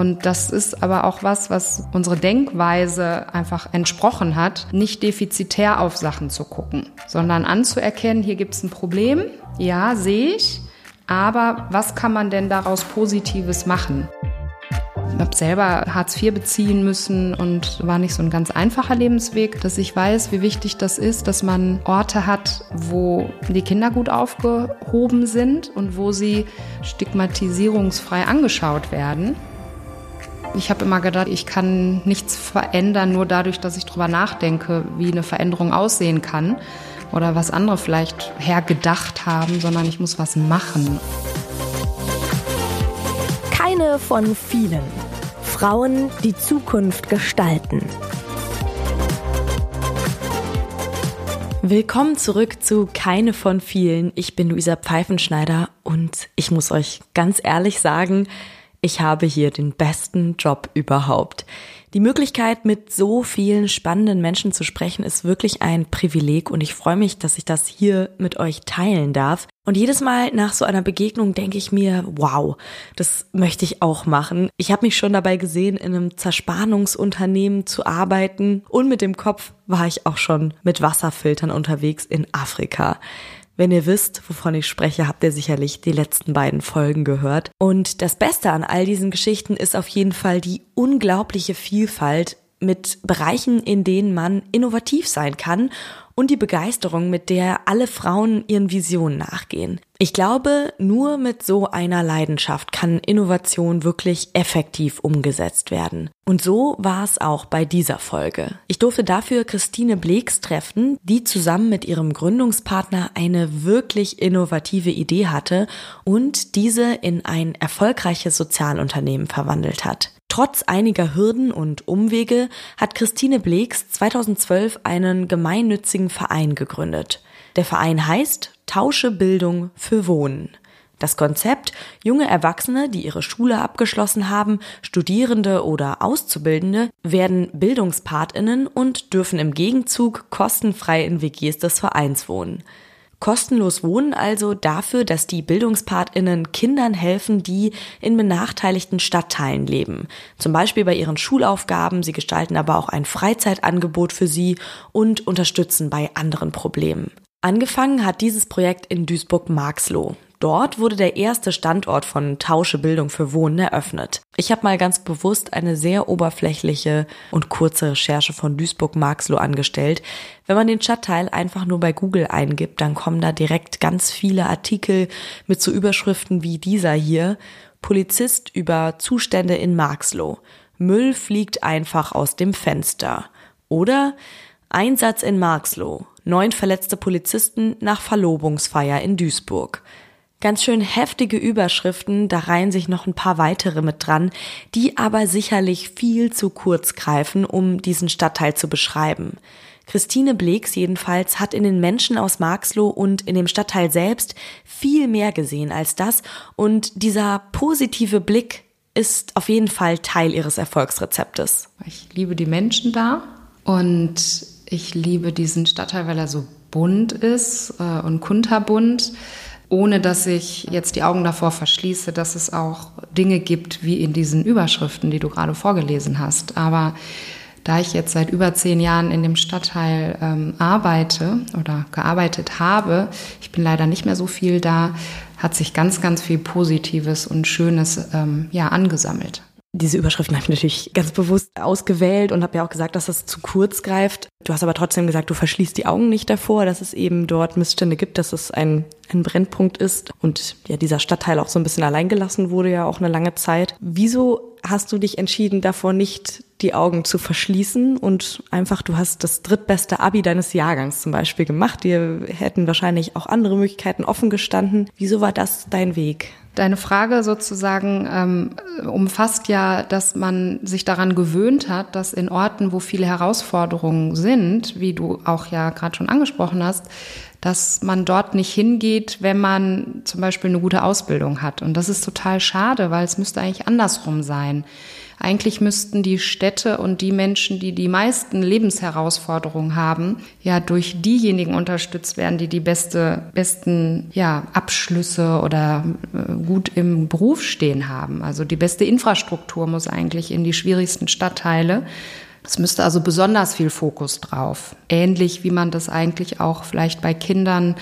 Und das ist aber auch was, was unsere Denkweise einfach entsprochen hat, nicht defizitär auf Sachen zu gucken, sondern anzuerkennen, hier gibt es ein Problem, ja, sehe ich, aber was kann man denn daraus Positives machen? Ich habe selber Hartz IV beziehen müssen und war nicht so ein ganz einfacher Lebensweg, dass ich weiß, wie wichtig das ist, dass man Orte hat, wo die Kinder gut aufgehoben sind und wo sie stigmatisierungsfrei angeschaut werden. Ich habe immer gedacht, ich kann nichts verändern, nur dadurch, dass ich darüber nachdenke, wie eine Veränderung aussehen kann oder was andere vielleicht hergedacht haben, sondern ich muss was machen. Keine von vielen. Frauen, die Zukunft gestalten. Willkommen zurück zu Keine von vielen. Ich bin Luisa Pfeifenschneider und ich muss euch ganz ehrlich sagen, ich habe hier den besten Job überhaupt. Die Möglichkeit, mit so vielen spannenden Menschen zu sprechen, ist wirklich ein Privileg und ich freue mich, dass ich das hier mit euch teilen darf. Und jedes Mal nach so einer Begegnung denke ich mir, wow, das möchte ich auch machen. Ich habe mich schon dabei gesehen, in einem Zerspannungsunternehmen zu arbeiten und mit dem Kopf war ich auch schon mit Wasserfiltern unterwegs in Afrika. Wenn ihr wisst, wovon ich spreche, habt ihr sicherlich die letzten beiden Folgen gehört. Und das Beste an all diesen Geschichten ist auf jeden Fall die unglaubliche Vielfalt mit Bereichen, in denen man innovativ sein kann und die Begeisterung, mit der alle Frauen ihren Visionen nachgehen. Ich glaube, nur mit so einer Leidenschaft kann Innovation wirklich effektiv umgesetzt werden. Und so war es auch bei dieser Folge. Ich durfte dafür Christine Bleeks treffen, die zusammen mit ihrem Gründungspartner eine wirklich innovative Idee hatte und diese in ein erfolgreiches Sozialunternehmen verwandelt hat. Trotz einiger Hürden und Umwege hat Christine Bleeks 2012 einen gemeinnützigen Verein gegründet. Der Verein heißt Tausche Bildung für Wohnen. Das Konzept, junge Erwachsene, die ihre Schule abgeschlossen haben, Studierende oder Auszubildende, werden Bildungspatinnen und dürfen im Gegenzug kostenfrei in WGs des Vereins wohnen. Kostenlos Wohnen also dafür, dass die Bildungspatinnen Kindern helfen, die in benachteiligten Stadtteilen leben. Zum Beispiel bei ihren Schulaufgaben. Sie gestalten aber auch ein Freizeitangebot für sie und unterstützen bei anderen Problemen. Angefangen hat dieses Projekt in Duisburg-Marxloh. Dort wurde der erste Standort von Tausche Bildung für Wohnen eröffnet. Ich habe mal ganz bewusst eine sehr oberflächliche und kurze Recherche von Duisburg-Marxloh angestellt. Wenn man den Stadtteil einfach nur bei Google eingibt, dann kommen da direkt ganz viele Artikel mit so Überschriften wie dieser hier. Polizist über Zustände in Marxloh. Müll fliegt einfach aus dem Fenster. Oder Einsatz in Marxloh. Neun verletzte Polizisten nach Verlobungsfeier in Duisburg. Ganz schön heftige Überschriften, da reihen sich noch ein paar weitere mit dran, die aber sicherlich viel zu kurz greifen, um diesen Stadtteil zu beschreiben. Christine Bleeks jedenfalls hat in den Menschen aus Marxloh und in dem Stadtteil selbst viel mehr gesehen als das und dieser positive Blick ist auf jeden Fall Teil ihres Erfolgsrezeptes. Ich liebe die Menschen da und ich liebe diesen Stadtteil, weil er so bunt ist äh, und kunterbunt ohne dass ich jetzt die Augen davor verschließe, dass es auch Dinge gibt wie in diesen Überschriften, die du gerade vorgelesen hast. Aber da ich jetzt seit über zehn Jahren in dem Stadtteil ähm, arbeite oder gearbeitet habe, ich bin leider nicht mehr so viel da, hat sich ganz, ganz viel Positives und Schönes ähm, ja angesammelt. Diese Überschriften habe ich natürlich ganz bewusst ausgewählt und habe ja auch gesagt, dass das zu kurz greift. Du hast aber trotzdem gesagt, du verschließt die Augen nicht davor, dass es eben dort Missstände gibt, dass es ein, ein Brennpunkt ist und ja dieser Stadtteil auch so ein bisschen alleingelassen wurde ja auch eine lange Zeit. Wieso hast du dich entschieden, davor nicht die Augen zu verschließen und einfach, du hast das drittbeste Abi deines Jahrgangs zum Beispiel gemacht. Dir hätten wahrscheinlich auch andere Möglichkeiten offen gestanden. Wieso war das dein Weg? Deine Frage sozusagen ähm, umfasst ja, dass man sich daran gewöhnt hat, dass in Orten, wo viele Herausforderungen sind, wie du auch ja gerade schon angesprochen hast, dass man dort nicht hingeht, wenn man zum Beispiel eine gute Ausbildung hat. Und das ist total schade, weil es müsste eigentlich andersrum sein. Eigentlich müssten die Städte und die Menschen, die die meisten Lebensherausforderungen haben, ja durch diejenigen unterstützt werden, die die beste, besten ja, Abschlüsse oder äh, gut im Beruf stehen haben. Also die beste Infrastruktur muss eigentlich in die schwierigsten Stadtteile. Es müsste also besonders viel Fokus drauf. Ähnlich wie man das eigentlich auch vielleicht bei Kindern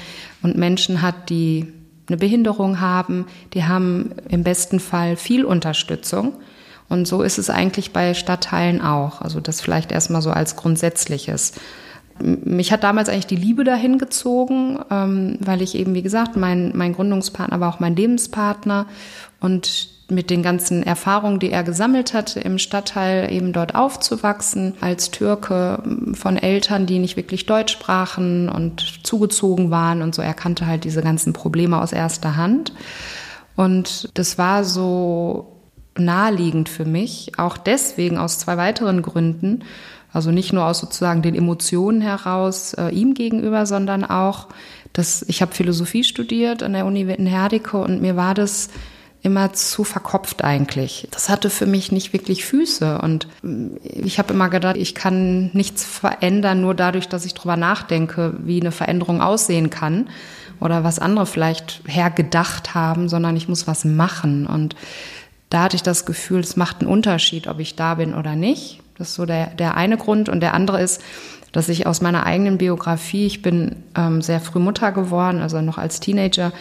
und Menschen hat, die eine Behinderung haben. Die haben im besten Fall viel Unterstützung. Und so ist es eigentlich bei Stadtteilen auch. Also das vielleicht erstmal so als Grundsätzliches. Mich hat damals eigentlich die Liebe dahin gezogen, ähm, weil ich eben, wie gesagt, mein, mein Gründungspartner war auch mein Lebenspartner und mit den ganzen Erfahrungen, die er gesammelt hatte im Stadtteil, eben dort aufzuwachsen, als Türke von Eltern, die nicht wirklich Deutsch sprachen und zugezogen waren und so. Er kannte halt diese ganzen Probleme aus erster Hand. Und das war so naheliegend für mich, auch deswegen aus zwei weiteren Gründen. Also nicht nur aus sozusagen den Emotionen heraus äh, ihm gegenüber, sondern auch, dass ich habe Philosophie studiert an der Uni Wittenherdecke und mir war das immer zu verkopft eigentlich. Das hatte für mich nicht wirklich Füße und ich habe immer gedacht, ich kann nichts verändern nur dadurch, dass ich drüber nachdenke, wie eine Veränderung aussehen kann oder was andere vielleicht hergedacht haben, sondern ich muss was machen und da hatte ich das Gefühl, es macht einen Unterschied, ob ich da bin oder nicht. Das ist so der, der eine Grund. Und der andere ist, dass ich aus meiner eigenen Biografie, ich bin ähm, sehr früh Mutter geworden, also noch als Teenager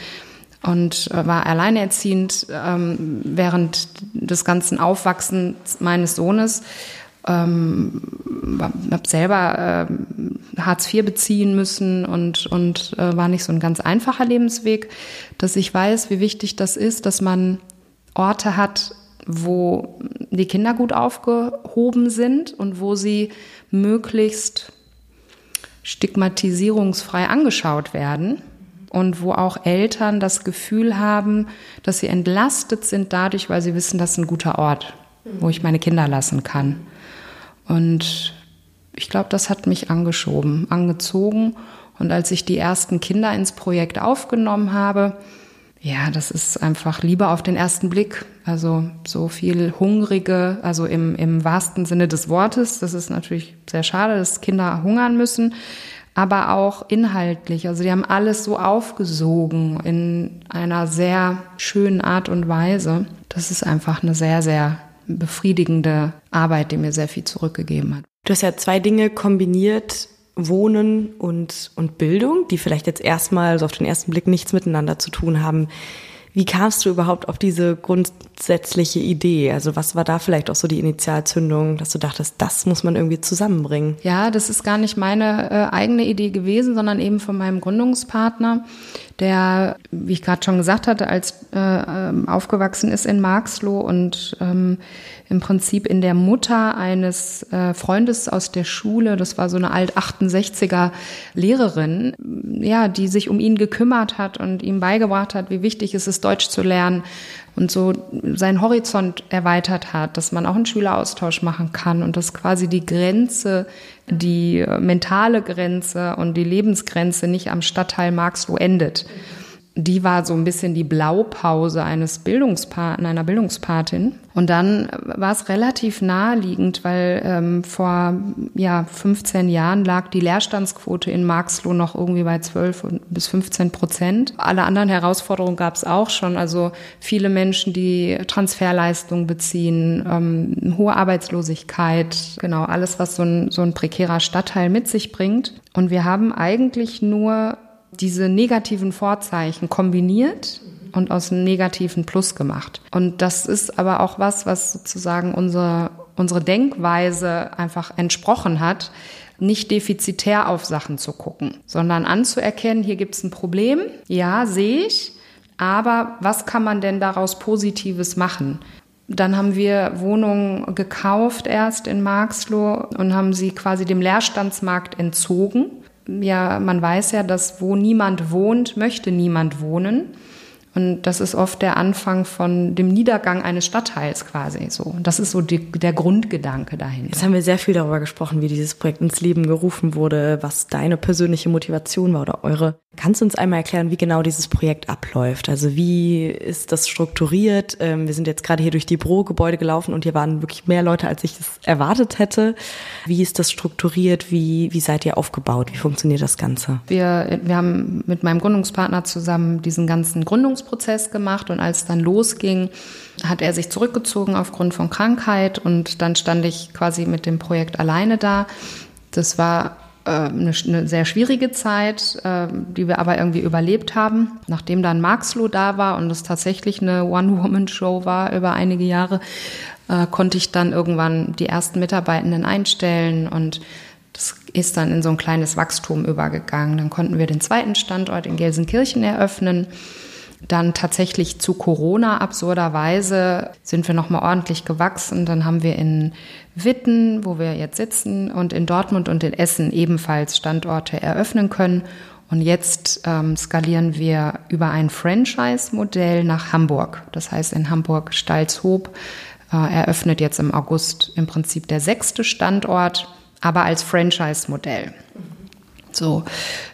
und äh, war alleinerziehend ähm, während des ganzen Aufwachsens meines Sohnes. Ähm, habe selber äh, Hartz IV beziehen müssen und, und äh, war nicht so ein ganz einfacher Lebensweg, dass ich weiß, wie wichtig das ist, dass man Orte hat, wo die Kinder gut aufgehoben sind und wo sie möglichst stigmatisierungsfrei angeschaut werden und wo auch Eltern das Gefühl haben, dass sie entlastet sind dadurch, weil sie wissen, das ist ein guter Ort, wo ich meine Kinder lassen kann. Und ich glaube, das hat mich angeschoben, angezogen. Und als ich die ersten Kinder ins Projekt aufgenommen habe, ja, das ist einfach Liebe auf den ersten Blick. Also so viel Hungrige, also im, im wahrsten Sinne des Wortes. Das ist natürlich sehr schade, dass Kinder hungern müssen, aber auch inhaltlich. Also die haben alles so aufgesogen in einer sehr schönen Art und Weise. Das ist einfach eine sehr, sehr befriedigende Arbeit, die mir sehr viel zurückgegeben hat. Du hast ja zwei Dinge kombiniert, Wohnen und, und Bildung, die vielleicht jetzt erstmal so auf den ersten Blick nichts miteinander zu tun haben. Wie kamst du überhaupt auf diese grundsätzliche Idee? Also was war da vielleicht auch so die Initialzündung, dass du dachtest, das muss man irgendwie zusammenbringen? Ja, das ist gar nicht meine äh, eigene Idee gewesen, sondern eben von meinem Gründungspartner, der, wie ich gerade schon gesagt hatte, als äh, ähm, aufgewachsen ist in Marxloh und ähm, im Prinzip in der Mutter eines äh, Freundes aus der Schule, das war so eine alt 68er Lehrerin, ja, die sich um ihn gekümmert hat und ihm beigebracht hat, wie wichtig es ist, Deutsch zu lernen und so seinen Horizont erweitert hat, dass man auch einen Schüleraustausch machen kann und dass quasi die Grenze, die mentale Grenze und die Lebensgrenze nicht am Stadtteil Marxloh endet die war so ein bisschen die Blaupause eines Bildungspaten, einer Bildungspatin. Und dann war es relativ naheliegend, weil ähm, vor ja, 15 Jahren lag die Leerstandsquote in Marxloh noch irgendwie bei 12 bis 15 Prozent. Alle anderen Herausforderungen gab es auch schon. Also viele Menschen, die Transferleistungen beziehen, ähm, hohe Arbeitslosigkeit, genau alles, was so ein, so ein prekärer Stadtteil mit sich bringt. Und wir haben eigentlich nur diese negativen Vorzeichen kombiniert und aus einem negativen Plus gemacht. Und das ist aber auch was, was sozusagen unsere, unsere Denkweise einfach entsprochen hat, nicht defizitär auf Sachen zu gucken, sondern anzuerkennen, hier gibt es ein Problem, ja, sehe ich, aber was kann man denn daraus Positives machen? Dann haben wir Wohnungen gekauft erst in Marxloh und haben sie quasi dem Leerstandsmarkt entzogen ja, man weiß ja, dass wo niemand wohnt, möchte niemand wohnen. Und das ist oft der Anfang von dem Niedergang eines Stadtteils quasi so. Und das ist so die, der Grundgedanke dahinter. Jetzt haben wir sehr viel darüber gesprochen, wie dieses Projekt ins Leben gerufen wurde, was deine persönliche Motivation war oder eure. Kannst du uns einmal erklären, wie genau dieses Projekt abläuft? Also wie ist das strukturiert? Ähm, wir sind jetzt gerade hier durch die Bürogebäude gelaufen und hier waren wirklich mehr Leute, als ich es erwartet hätte. Wie ist das strukturiert? Wie, wie seid ihr aufgebaut? Wie funktioniert das Ganze? Wir, wir haben mit meinem Gründungspartner zusammen diesen ganzen Gründungsprozess gemacht und als dann losging, hat er sich zurückgezogen aufgrund von Krankheit und dann stand ich quasi mit dem Projekt alleine da. Das war eine, eine sehr schwierige Zeit, äh, die wir aber irgendwie überlebt haben. Nachdem dann Marxloh da war und es tatsächlich eine One-Woman-Show war über einige Jahre, äh, konnte ich dann irgendwann die ersten Mitarbeitenden einstellen und das ist dann in so ein kleines Wachstum übergegangen. Dann konnten wir den zweiten Standort in Gelsenkirchen eröffnen. Dann tatsächlich zu Corona absurderweise sind wir nochmal ordentlich gewachsen. Dann haben wir in Witten, wo wir jetzt sitzen, und in Dortmund und in Essen ebenfalls Standorte eröffnen können. Und jetzt ähm, skalieren wir über ein Franchise-Modell nach Hamburg. Das heißt, in Hamburg-Stalzhoop äh, eröffnet jetzt im August im Prinzip der sechste Standort, aber als Franchise-Modell. So,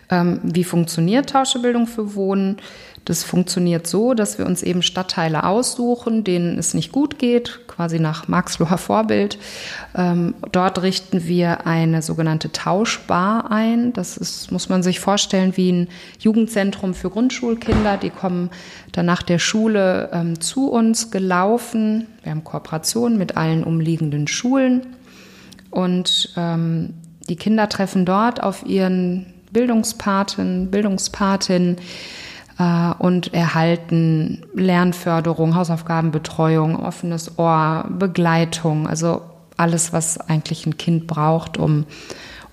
ähm, wie funktioniert Tauschebildung für Wohnen? Das funktioniert so, dass wir uns eben Stadtteile aussuchen, denen es nicht gut geht, quasi nach Marxloher Vorbild. Ähm, dort richten wir eine sogenannte Tauschbar ein. Das ist, muss man sich vorstellen, wie ein Jugendzentrum für Grundschulkinder. Die kommen dann nach der Schule ähm, zu uns gelaufen. Wir haben Kooperationen mit allen umliegenden Schulen. Und ähm, die Kinder treffen dort auf ihren Bildungspaten, Bildungspatin, äh, und erhalten Lernförderung, Hausaufgabenbetreuung, offenes Ohr, Begleitung, also alles, was eigentlich ein Kind braucht, um,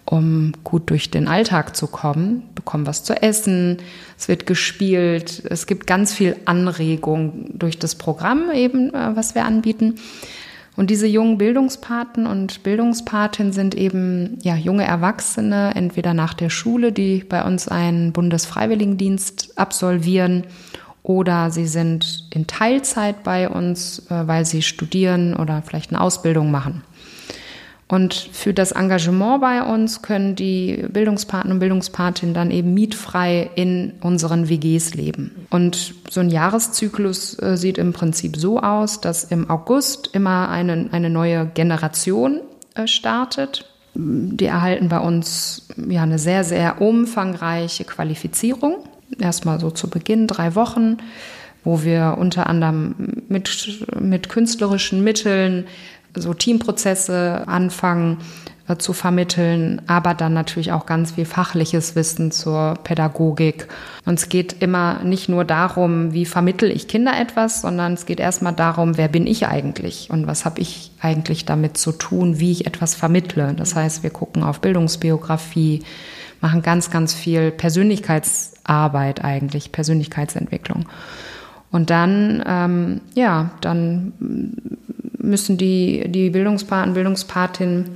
um gut durch den Alltag zu kommen, bekommen was zu essen, es wird gespielt, es gibt ganz viel Anregung durch das Programm eben, äh, was wir anbieten. Und diese jungen Bildungspaten und Bildungspatinnen sind eben ja, junge Erwachsene, entweder nach der Schule, die bei uns einen Bundesfreiwilligendienst absolvieren, oder sie sind in Teilzeit bei uns, äh, weil sie studieren oder vielleicht eine Ausbildung machen. Und für das Engagement bei uns können die Bildungspartner und Bildungspatinnen dann eben mietfrei in unseren WGs leben. Und so ein Jahreszyklus äh, sieht im Prinzip so aus, dass im August immer eine, eine neue Generation äh, startet. Die erhalten bei uns ja eine sehr, sehr umfangreiche Qualifizierung. Erstmal so zu Beginn drei Wochen wo wir unter anderem mit, mit künstlerischen Mitteln so Teamprozesse anfangen äh, zu vermitteln, aber dann natürlich auch ganz viel fachliches Wissen zur Pädagogik. Und es geht immer nicht nur darum, wie vermittel ich Kinder etwas, sondern es geht erstmal darum, wer bin ich eigentlich und was habe ich eigentlich damit zu tun, wie ich etwas vermittle. Das heißt, wir gucken auf Bildungsbiografie, machen ganz, ganz viel Persönlichkeitsarbeit eigentlich, Persönlichkeitsentwicklung. Und dann, ähm, ja, dann müssen die, die Bildungspaten, Bildungspatinnen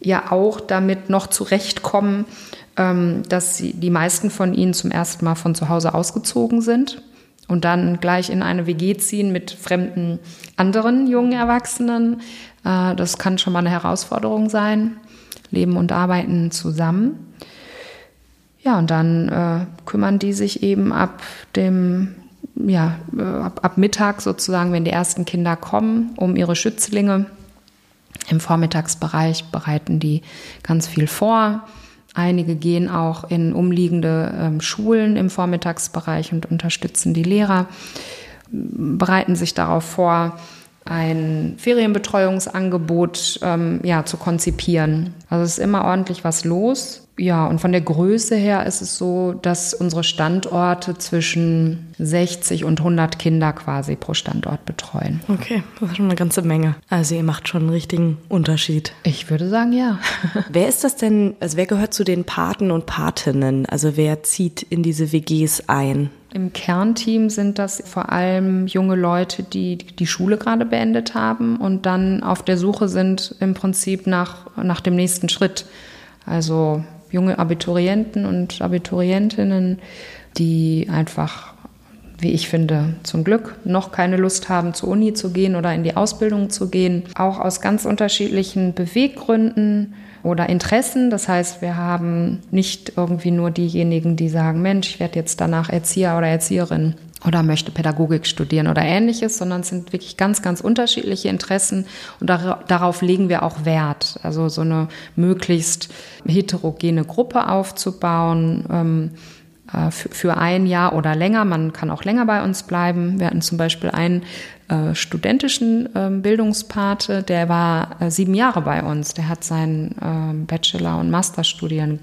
ja auch damit noch zurechtkommen, ähm, dass sie, die meisten von ihnen zum ersten Mal von zu Hause ausgezogen sind und dann gleich in eine WG ziehen mit fremden anderen jungen Erwachsenen. Äh, das kann schon mal eine Herausforderung sein. Leben und arbeiten zusammen. Ja, und dann äh, kümmern die sich eben ab dem ja, äh, ab, ab Mittag sozusagen, wenn die ersten Kinder kommen, um ihre Schützlinge. Im Vormittagsbereich bereiten die ganz viel vor. Einige gehen auch in umliegende ähm, Schulen im Vormittagsbereich und unterstützen die Lehrer, bereiten sich darauf vor, ein Ferienbetreuungsangebot ähm, ja, zu konzipieren. Also es ist immer ordentlich was los. Ja, und von der Größe her ist es so, dass unsere Standorte zwischen 60 und 100 Kinder quasi pro Standort betreuen. Okay, das ist schon eine ganze Menge. Also ihr macht schon einen richtigen Unterschied. Ich würde sagen, ja. wer ist das denn, also wer gehört zu den Paten und Patinnen? Also wer zieht in diese WGs ein? Im Kernteam sind das vor allem junge Leute, die die Schule gerade beendet haben und dann auf der Suche sind im Prinzip nach, nach dem nächsten Schritt. Also junge Abiturienten und Abiturientinnen, die einfach wie ich finde, zum Glück noch keine Lust haben, zur Uni zu gehen oder in die Ausbildung zu gehen. Auch aus ganz unterschiedlichen Beweggründen oder Interessen. Das heißt, wir haben nicht irgendwie nur diejenigen, die sagen, Mensch, ich werde jetzt danach Erzieher oder Erzieherin oder möchte Pädagogik studieren oder ähnliches, sondern es sind wirklich ganz, ganz unterschiedliche Interessen und darauf legen wir auch Wert. Also so eine möglichst heterogene Gruppe aufzubauen. Ähm, äh, für, ein Jahr oder länger. Man kann auch länger bei uns bleiben. Wir hatten zum Beispiel einen äh, studentischen äh, Bildungspate, der war äh, sieben Jahre bei uns. Der hat seinen ähm, Bachelor- und Masterstudien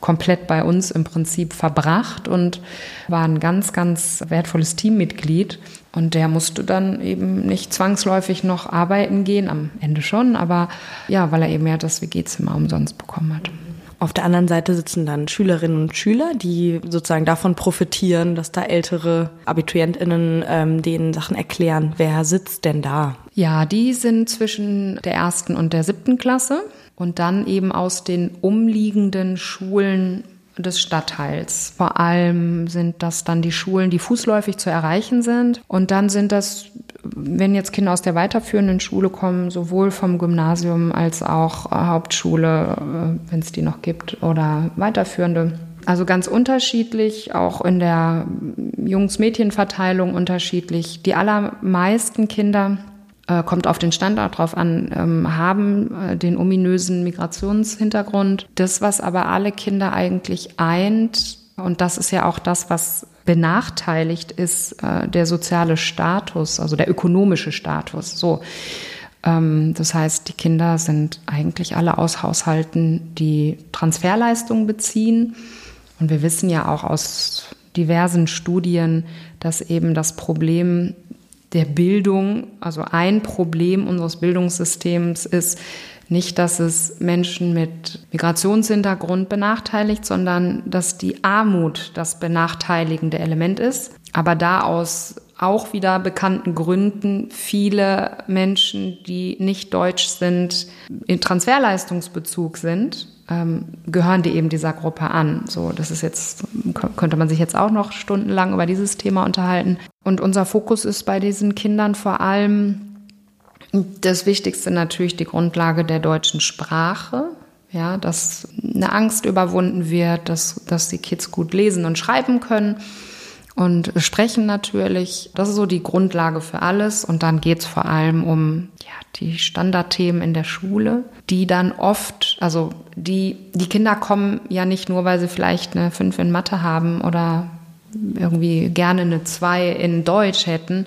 komplett bei uns im Prinzip verbracht und war ein ganz, ganz wertvolles Teammitglied. Und der musste dann eben nicht zwangsläufig noch arbeiten gehen, am Ende schon, aber ja, weil er eben ja das WG-Zimmer umsonst bekommen hat. Auf der anderen Seite sitzen dann Schülerinnen und Schüler, die sozusagen davon profitieren, dass da ältere AbiturientInnen ähm, denen Sachen erklären. Wer sitzt denn da? Ja, die sind zwischen der ersten und der siebten Klasse und dann eben aus den umliegenden Schulen des Stadtteils. Vor allem sind das dann die Schulen, die fußläufig zu erreichen sind. Und dann sind das, wenn jetzt Kinder aus der weiterführenden Schule kommen, sowohl vom Gymnasium als auch Hauptschule, äh, wenn es die noch gibt, oder weiterführende. Also ganz unterschiedlich, auch in der Jungs-Mädchen-Verteilung unterschiedlich. Die allermeisten Kinder äh, kommt auf den Standort drauf an, ähm, haben äh, den ominösen Migrationshintergrund. Das, was aber alle Kinder eigentlich eint, und das ist ja auch das, was benachteiligt ist, äh, der soziale Status, also der ökonomische Status. So. Ähm, das heißt, die Kinder sind eigentlich alle aus Haushalten, die Transferleistungen beziehen. Und wir wissen ja auch aus diversen Studien, dass eben das Problem der Bildung, also ein Problem unseres Bildungssystems ist nicht, dass es Menschen mit Migrationshintergrund benachteiligt, sondern dass die Armut das benachteiligende Element ist. Aber da aus auch wieder bekannten Gründen viele Menschen, die nicht deutsch sind, in Transferleistungsbezug sind ähm, gehören die eben dieser Gruppe an. So, das ist jetzt, könnte man sich jetzt auch noch stundenlang über dieses Thema unterhalten. Und unser Fokus ist bei diesen Kindern vor allem das Wichtigste natürlich die Grundlage der deutschen Sprache. Ja, dass eine Angst überwunden wird, dass, dass die Kids gut lesen und schreiben können und sprechen natürlich. Das ist so die Grundlage für alles. Und dann geht es vor allem um ja, die Standardthemen in der Schule, die dann oft, also die, die Kinder kommen ja nicht nur, weil sie vielleicht eine 5 in Mathe haben oder irgendwie gerne eine 2 in Deutsch hätten.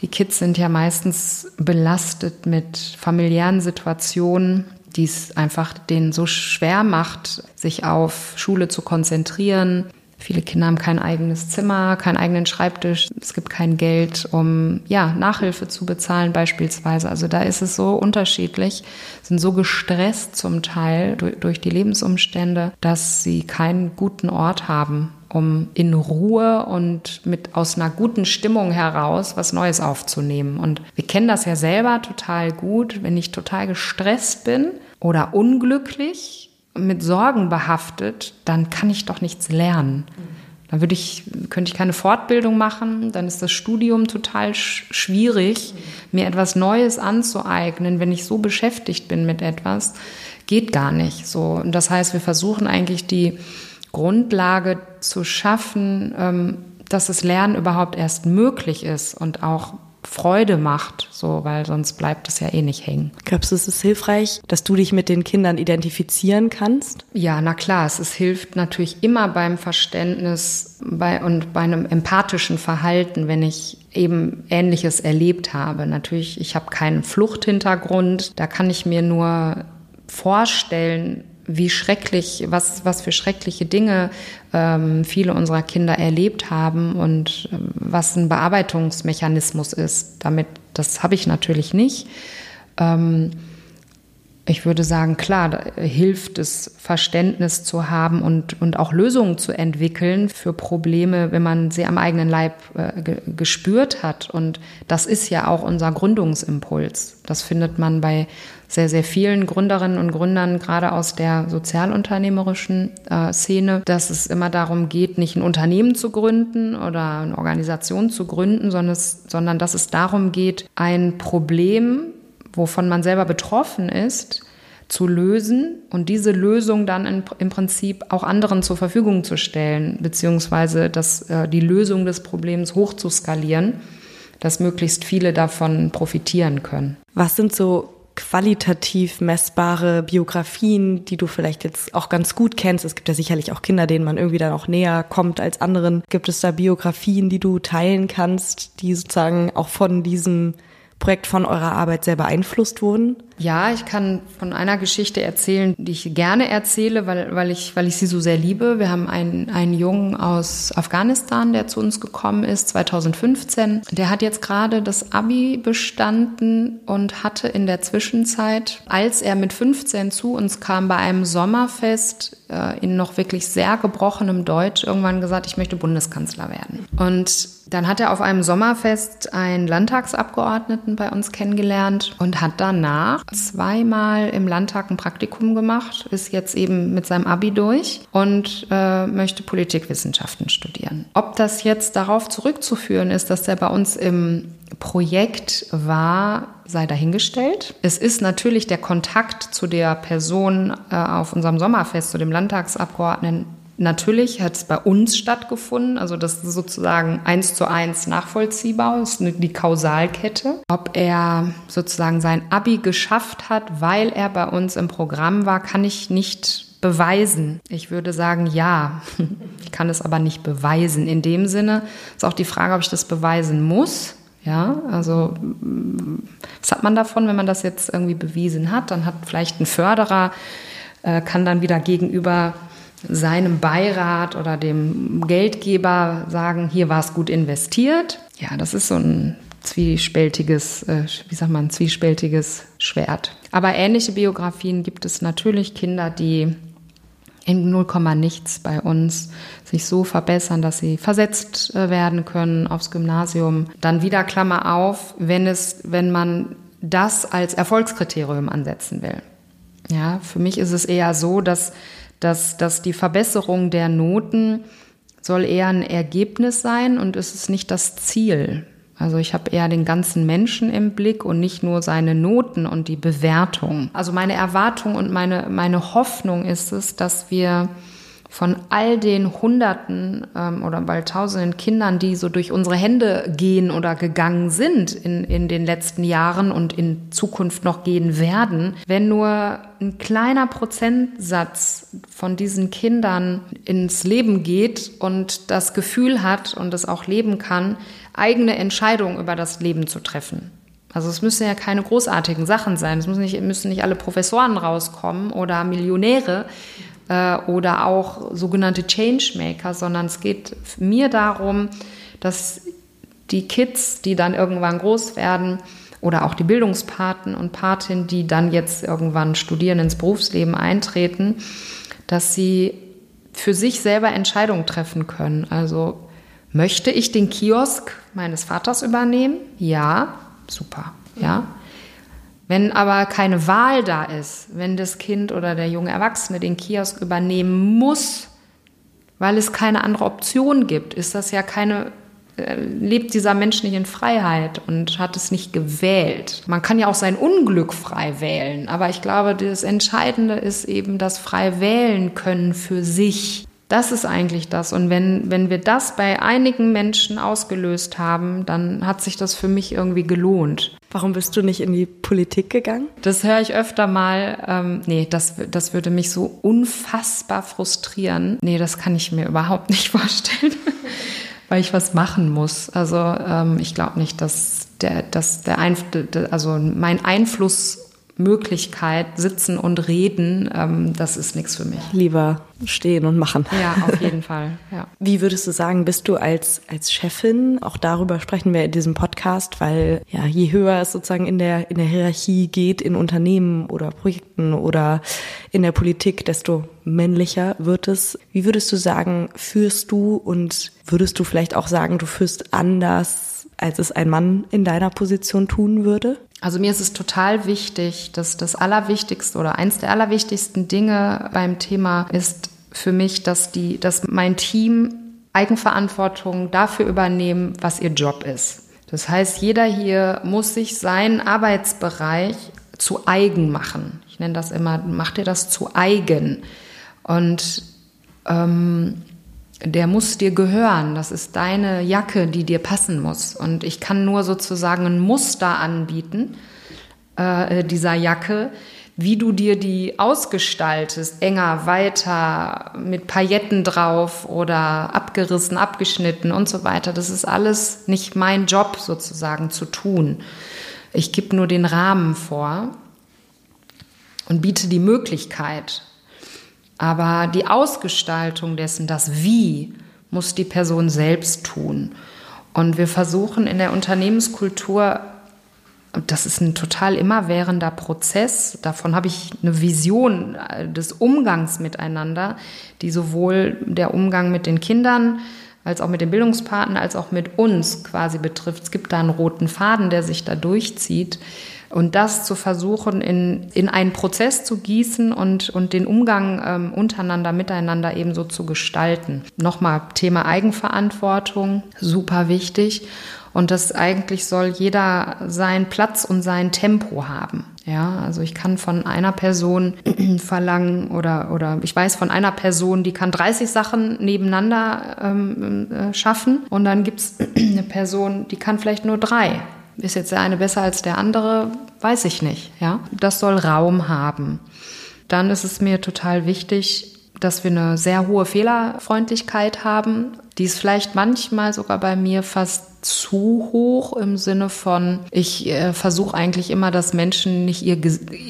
Die Kids sind ja meistens belastet mit familiären Situationen, die es einfach denen so schwer macht, sich auf Schule zu konzentrieren, Viele Kinder haben kein eigenes Zimmer, keinen eigenen Schreibtisch. Es gibt kein Geld, um ja, Nachhilfe zu bezahlen beispielsweise. Also da ist es so unterschiedlich, sind so gestresst zum Teil durch, durch die Lebensumstände, dass sie keinen guten Ort haben, um in Ruhe und mit aus einer guten Stimmung heraus was Neues aufzunehmen. Und wir kennen das ja selber total gut, wenn ich total gestresst bin oder unglücklich, mit Sorgen behaftet, dann kann ich doch nichts lernen. Dann würde ich, könnte ich keine Fortbildung machen, dann ist das Studium total sch schwierig, mir etwas Neues anzueignen, wenn ich so beschäftigt bin mit etwas, geht gar nicht. So, und das heißt, wir versuchen eigentlich die Grundlage zu schaffen, ähm, dass das Lernen überhaupt erst möglich ist und auch Freude macht, so, weil sonst bleibt es ja eh nicht hängen. Glaubst du, es ist hilfreich, dass du dich mit den Kindern identifizieren kannst? Ja, na klar, es ist, hilft natürlich immer beim Verständnis bei, und bei einem empathischen Verhalten, wenn ich eben Ähnliches erlebt habe. Natürlich, ich habe keinen Fluchthintergrund, da kann ich mir nur vorstellen, wie schrecklich, was, was für schreckliche Dinge ähm, viele unserer Kinder erlebt haben und ähm, was ein Bearbeitungsmechanismus ist. Damit, das habe ich natürlich nicht. Ähm, ich würde sagen, klar, da hilft es, Verständnis zu haben und, und auch Lösungen zu entwickeln für Probleme, wenn man sie am eigenen Leib äh, ge gespürt hat. Und das ist ja auch unser Gründungsimpuls. Das findet man bei sehr, sehr vielen Gründerinnen und Gründern, gerade aus der sozialunternehmerischen äh, Szene, dass es immer darum geht, nicht ein Unternehmen zu gründen oder eine Organisation zu gründen, sondern, es, sondern dass es darum geht, ein Problem, wovon man selber betroffen ist, zu lösen und diese Lösung dann in, im Prinzip auch anderen zur Verfügung zu stellen, beziehungsweise das, äh, die Lösung des Problems hoch zu skalieren, dass möglichst viele davon profitieren können. Was sind so qualitativ messbare Biografien, die du vielleicht jetzt auch ganz gut kennst. Es gibt ja sicherlich auch Kinder, denen man irgendwie dann auch näher kommt als anderen. Gibt es da Biografien, die du teilen kannst, die sozusagen auch von diesem Projekt von eurer Arbeit sehr beeinflusst wurden? Ja, ich kann von einer Geschichte erzählen, die ich gerne erzähle, weil, weil, ich, weil ich sie so sehr liebe. Wir haben einen, einen Jungen aus Afghanistan, der zu uns gekommen ist, 2015. Der hat jetzt gerade das Abi bestanden und hatte in der Zwischenzeit, als er mit 15 zu uns kam, bei einem Sommerfest äh, in noch wirklich sehr gebrochenem Deutsch irgendwann gesagt, ich möchte Bundeskanzler werden. Und dann hat er auf einem Sommerfest einen Landtagsabgeordneten bei uns kennengelernt und hat danach zweimal im Landtag ein Praktikum gemacht, ist jetzt eben mit seinem Abi durch und äh, möchte Politikwissenschaften studieren. Ob das jetzt darauf zurückzuführen ist, dass er bei uns im Projekt war, sei dahingestellt. Es ist natürlich der Kontakt zu der Person äh, auf unserem Sommerfest, zu dem Landtagsabgeordneten, Natürlich hat es bei uns stattgefunden, also das ist sozusagen eins zu eins nachvollziehbar, das ist die Kausalkette. Ob er sozusagen sein Abi geschafft hat, weil er bei uns im Programm war, kann ich nicht beweisen. Ich würde sagen, ja. Ich kann es aber nicht beweisen. In dem Sinne ist auch die Frage, ob ich das beweisen muss. Ja, also was hat man davon, wenn man das jetzt irgendwie bewiesen hat? Dann hat vielleicht ein Förderer, äh, kann dann wieder gegenüber seinem Beirat oder dem Geldgeber sagen, hier war es gut investiert. Ja, das ist so ein zwiespältiges, äh, wie sagt man, zwiespältiges Schwert. Aber ähnliche Biografien gibt es natürlich Kinder, die in 0, nichts bei uns sich so verbessern, dass sie versetzt äh, werden können aufs Gymnasium. Dann wieder Klammer auf, wenn es, wenn man das als Erfolgskriterium ansetzen will. Ja, für mich ist es eher so, dass dass, dass die Verbesserung der Noten soll eher ein Ergebnis sein und es ist nicht das Ziel. Also ich habe eher den ganzen Menschen im Blick und nicht nur seine Noten und die Bewertung. Also meine Erwartung und meine, meine Hoffnung ist es, dass wir von all den Hunderten ähm, oder bald Tausenden Kindern, die so durch unsere Hände gehen oder gegangen sind in, in den letzten Jahren und in Zukunft noch gehen werden, wenn nur ein kleiner Prozentsatz von diesen Kindern ins Leben geht und das Gefühl hat und es auch leben kann, eigene Entscheidungen über das Leben zu treffen. Also es müssen ja keine großartigen Sachen sein. Es müssen nicht, müssen nicht alle Professoren rauskommen oder Millionäre, äh, oder auch sogenannte Changemaker, sondern es geht mir darum, dass die Kids, die dann irgendwann groß werden, oder auch die Bildungspaten und Patinnen, die dann jetzt irgendwann studieren, ins Berufsleben eintreten, dass sie für sich selber Entscheidungen treffen können. Also möchte ich den Kiosk meines Vaters übernehmen? Ja, super. Ja. Wenn aber keine Wahl da ist, wenn das Kind oder der junge Erwachsene den Kiosk übernehmen muss, weil es keine andere Option gibt, ist das ja keine äh, lebt dieser Mensch nicht in Freiheit und hat es nicht gewählt. Man kann ja auch sein Unglück frei wählen, aber ich glaube, das Entscheidende ist eben das frei wählen können für sich. Das ist eigentlich das. Und wenn, wenn wir das bei einigen Menschen ausgelöst haben, dann hat sich das für mich irgendwie gelohnt. Warum bist du nicht in die Politik gegangen? Das höre ich öfter mal. Ähm, nee, das, das würde mich so unfassbar frustrieren. Nee, das kann ich mir überhaupt nicht vorstellen, weil ich was machen muss. Also ähm, ich glaube nicht, dass der, dass der Einf also mein Einfluss Möglichkeit, sitzen und reden, ähm, das ist nichts für mich. Lieber stehen und machen. Ja, auf jeden Fall. Ja. Wie würdest du sagen, bist du als, als Chefin? Auch darüber sprechen wir in diesem Podcast, weil ja, je höher es sozusagen in der, in der Hierarchie geht, in Unternehmen oder Projekten oder in der Politik, desto männlicher wird es. Wie würdest du sagen, führst du und würdest du vielleicht auch sagen, du führst anders als es ein Mann in deiner Position tun würde? Also mir ist es total wichtig, dass das Allerwichtigste oder eins der allerwichtigsten Dinge beim Thema ist für mich, dass die, dass mein Team Eigenverantwortung dafür übernehmen, was ihr Job ist. Das heißt, jeder hier muss sich seinen Arbeitsbereich zu eigen machen. Ich nenne das immer, macht ihr das zu eigen. Und ähm, der muss dir gehören. Das ist deine Jacke, die dir passen muss. Und ich kann nur sozusagen ein Muster anbieten äh, dieser Jacke, wie du dir die ausgestaltest, enger, weiter, mit Pailletten drauf oder abgerissen, abgeschnitten und so weiter. Das ist alles nicht mein Job sozusagen zu tun. Ich gebe nur den Rahmen vor und biete die Möglichkeit. Aber die Ausgestaltung dessen, das Wie, muss die Person selbst tun. Und wir versuchen in der Unternehmenskultur, das ist ein total immerwährender Prozess, davon habe ich eine Vision äh, des Umgangs miteinander, die sowohl der Umgang mit den Kindern, als auch mit den Bildungspartnern, als auch mit uns quasi betrifft. Es gibt da einen roten Faden, der sich da durchzieht. Und das zu versuchen, in, in einen Prozess zu gießen und, und den Umgang ähm, untereinander, miteinander ebenso zu gestalten. Nochmal Thema Eigenverantwortung, super wichtig. Und das eigentlich soll jeder seinen Platz und sein Tempo haben. Ja, also ich kann von einer Person verlangen oder, oder ich weiß von einer Person, die kann 30 Sachen nebeneinander ähm, äh, schaffen und dann gibt es eine Person, die kann vielleicht nur drei. Ist jetzt der eine besser als der andere? Weiß ich nicht. Ja, das soll Raum haben. Dann ist es mir total wichtig, dass wir eine sehr hohe Fehlerfreundlichkeit haben. Die ist vielleicht manchmal sogar bei mir fast zu hoch im Sinne von, ich äh, versuche eigentlich immer, dass Menschen nicht ihr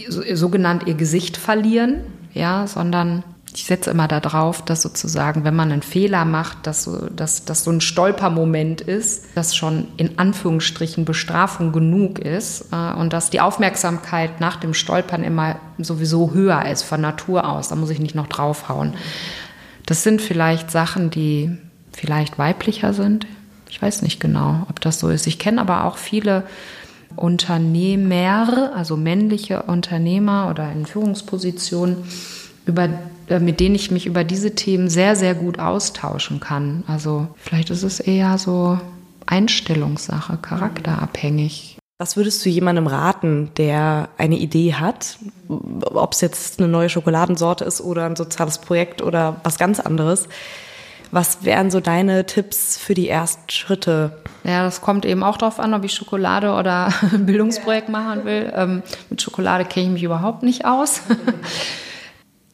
sogenannt ihr Gesicht verlieren, ja, sondern ich setze immer darauf, dass sozusagen, wenn man einen Fehler macht, dass so, dass, dass so ein Stolpermoment ist, dass schon in Anführungsstrichen Bestrafung genug ist äh, und dass die Aufmerksamkeit nach dem Stolpern immer sowieso höher ist von Natur aus. Da muss ich nicht noch draufhauen. Das sind vielleicht Sachen, die vielleicht weiblicher sind. Ich weiß nicht genau, ob das so ist. Ich kenne aber auch viele Unternehmer, also männliche Unternehmer oder in Führungspositionen, über mit denen ich mich über diese Themen sehr, sehr gut austauschen kann. Also vielleicht ist es eher so Einstellungssache, charakterabhängig. Was würdest du jemandem raten, der eine Idee hat, ob es jetzt eine neue Schokoladensorte ist oder ein soziales Projekt oder was ganz anderes? Was wären so deine Tipps für die ersten Schritte? Ja, das kommt eben auch darauf an, ob ich Schokolade oder Bildungsprojekt machen will. Ähm, mit Schokolade kenne ich mich überhaupt nicht aus.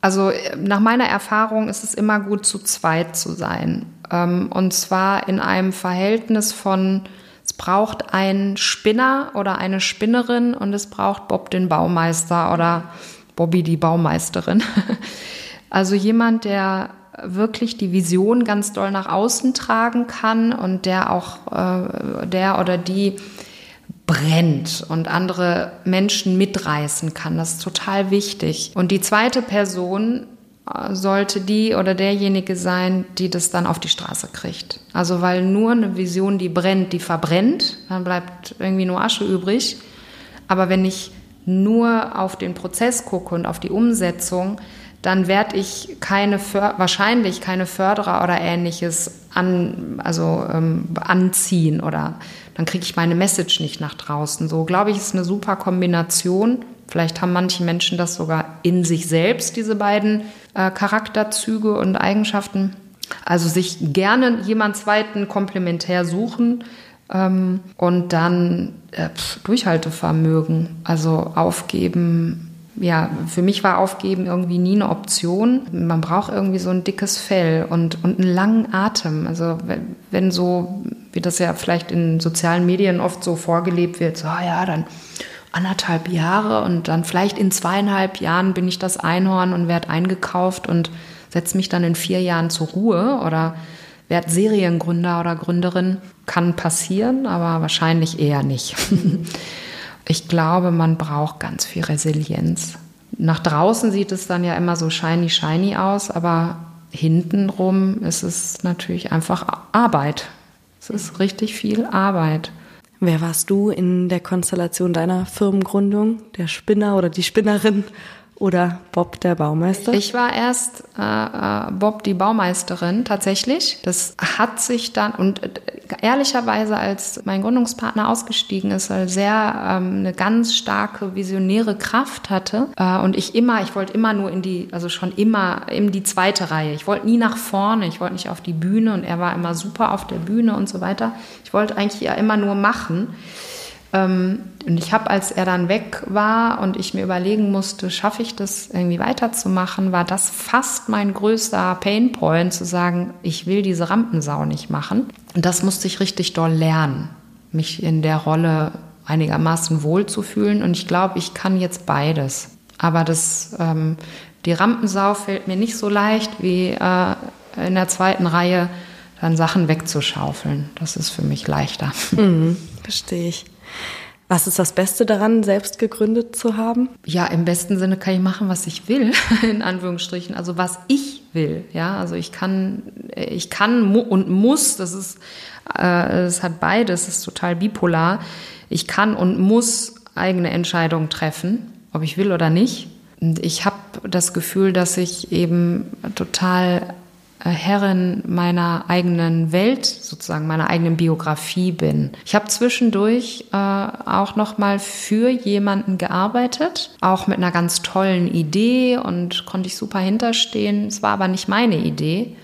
Also nach meiner Erfahrung ist es immer gut, zu zweit zu sein. Ähm, und zwar in einem Verhältnis von, es braucht einen Spinner oder eine Spinnerin und es braucht Bob den Baumeister oder Bobby die Baumeisterin. Also jemand, der wirklich die Vision ganz doll nach außen tragen kann und der auch, äh, der oder die brennt und andere Menschen mitreißen kann. Das ist total wichtig. Und die zweite Person äh, sollte die oder derjenige sein, die das dann auf die Straße kriegt. Also weil nur eine Vision, die brennt, die verbrennt, dann bleibt irgendwie nur Asche übrig. Aber wenn ich nur auf den Prozess gucke und auf die Umsetzung, dann werde ich keine wahrscheinlich keine Förderer oder ähnliches an, also ähm, anziehen oder dann kriege ich meine Message nicht nach draußen. So glaube ich, ist eine super Kombination. Vielleicht haben manche Menschen das sogar in sich selbst, diese beiden äh, Charakterzüge und Eigenschaften. Also sich gerne jemand zweiten komplementär suchen ähm, und dann äh, Durchhaltevermögen, also aufgeben, ja, für mich war Aufgeben irgendwie nie eine Option. Man braucht irgendwie so ein dickes Fell und, und einen langen Atem. Also wenn so, wie das ja vielleicht in sozialen Medien oft so vorgelebt wird, so, ja, dann anderthalb Jahre und dann vielleicht in zweieinhalb Jahren bin ich das Einhorn und werde eingekauft und setze mich dann in vier Jahren zur Ruhe oder werde Seriengründer oder Gründerin. Kann passieren, aber wahrscheinlich eher nicht. ich glaube, man braucht ganz viel Resilienz. Nach draußen sieht es dann ja immer so shiny, shiny aus, aber hintenrum ist es natürlich einfach Arbeit. Es ist richtig viel Arbeit. Wer warst du in der Konstellation deiner Firmengründung? Der Spinner oder die Spinnerin? Oder Bob der Baumeister? Ich war erst äh, äh, Bob die Baumeisterin tatsächlich. Das hat sich dann und äh, ehrlicherweise, als mein Gründungspartner ausgestiegen ist, weil sehr ähm, eine ganz starke visionäre Kraft hatte äh, und ich immer, ich wollte immer nur in die, also schon immer in die zweite Reihe. Ich wollte nie nach vorne, ich wollte nicht auf die Bühne und er war immer super auf der Bühne und so weiter. Ich wollte eigentlich ja immer nur machen. Ähm, und ich habe, als er dann weg war und ich mir überlegen musste, schaffe ich das irgendwie weiterzumachen, war das fast mein größter Painpoint, zu sagen, ich will diese Rampensau nicht machen. Und das musste ich richtig doll lernen, mich in der Rolle einigermaßen wohlzufühlen. Und ich glaube, ich kann jetzt beides. Aber das, ähm, die Rampensau fällt mir nicht so leicht wie äh, in der zweiten Reihe dann Sachen wegzuschaufeln. Das ist für mich leichter. Mhm, verstehe ich. Was ist das Beste daran, selbst gegründet zu haben? Ja, im besten Sinne kann ich machen, was ich will, in Anführungsstrichen. Also was ich will. Ja, also ich kann, ich kann und muss. Das ist, äh, es hat beides. Das ist total bipolar. Ich kann und muss eigene Entscheidungen treffen, ob ich will oder nicht. Und ich habe das Gefühl, dass ich eben total äh, Herrin meiner eigenen Welt, sozusagen meiner eigenen Biografie bin. Ich habe zwischendurch äh, auch noch mal für jemanden gearbeitet, auch mit einer ganz tollen Idee und konnte ich super hinterstehen. Es war aber nicht meine Idee.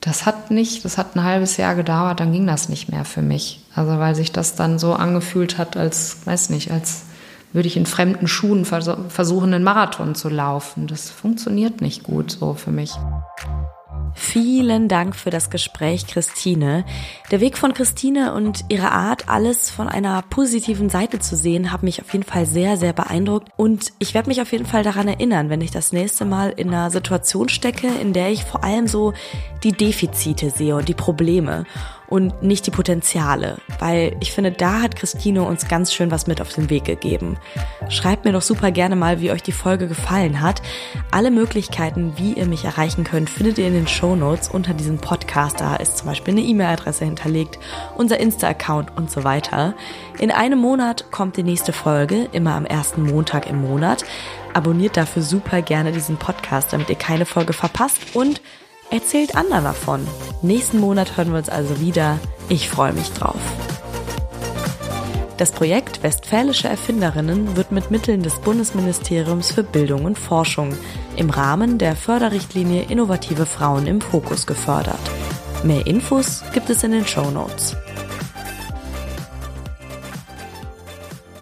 Das hat nicht, das hat ein halbes Jahr gedauert, dann ging das nicht mehr für mich. Also weil sich das dann so angefühlt hat, als, weiß nicht, als würde ich in fremden Schuhen versuchen, einen Marathon zu laufen. Das funktioniert nicht gut so für mich. Vielen Dank für das Gespräch, Christine. Der Weg von Christine und ihre Art, alles von einer positiven Seite zu sehen, hat mich auf jeden Fall sehr, sehr beeindruckt. Und ich werde mich auf jeden Fall daran erinnern, wenn ich das nächste Mal in einer Situation stecke, in der ich vor allem so die Defizite sehe und die Probleme und nicht die Potenziale, weil ich finde, da hat Christine uns ganz schön was mit auf den Weg gegeben. Schreibt mir doch super gerne mal, wie euch die Folge gefallen hat. Alle Möglichkeiten, wie ihr mich erreichen könnt, findet ihr in den Show Notes unter diesem Podcast. Da ist zum Beispiel eine E-Mail-Adresse hinterlegt, unser Insta-Account und so weiter. In einem Monat kommt die nächste Folge, immer am ersten Montag im Monat. Abonniert dafür super gerne diesen Podcast, damit ihr keine Folge verpasst und Erzählt anderen davon. Nächsten Monat hören wir uns also wieder. Ich freue mich drauf. Das Projekt Westfälische Erfinderinnen wird mit Mitteln des Bundesministeriums für Bildung und Forschung im Rahmen der Förderrichtlinie Innovative Frauen im Fokus gefördert. Mehr Infos gibt es in den Show Notes.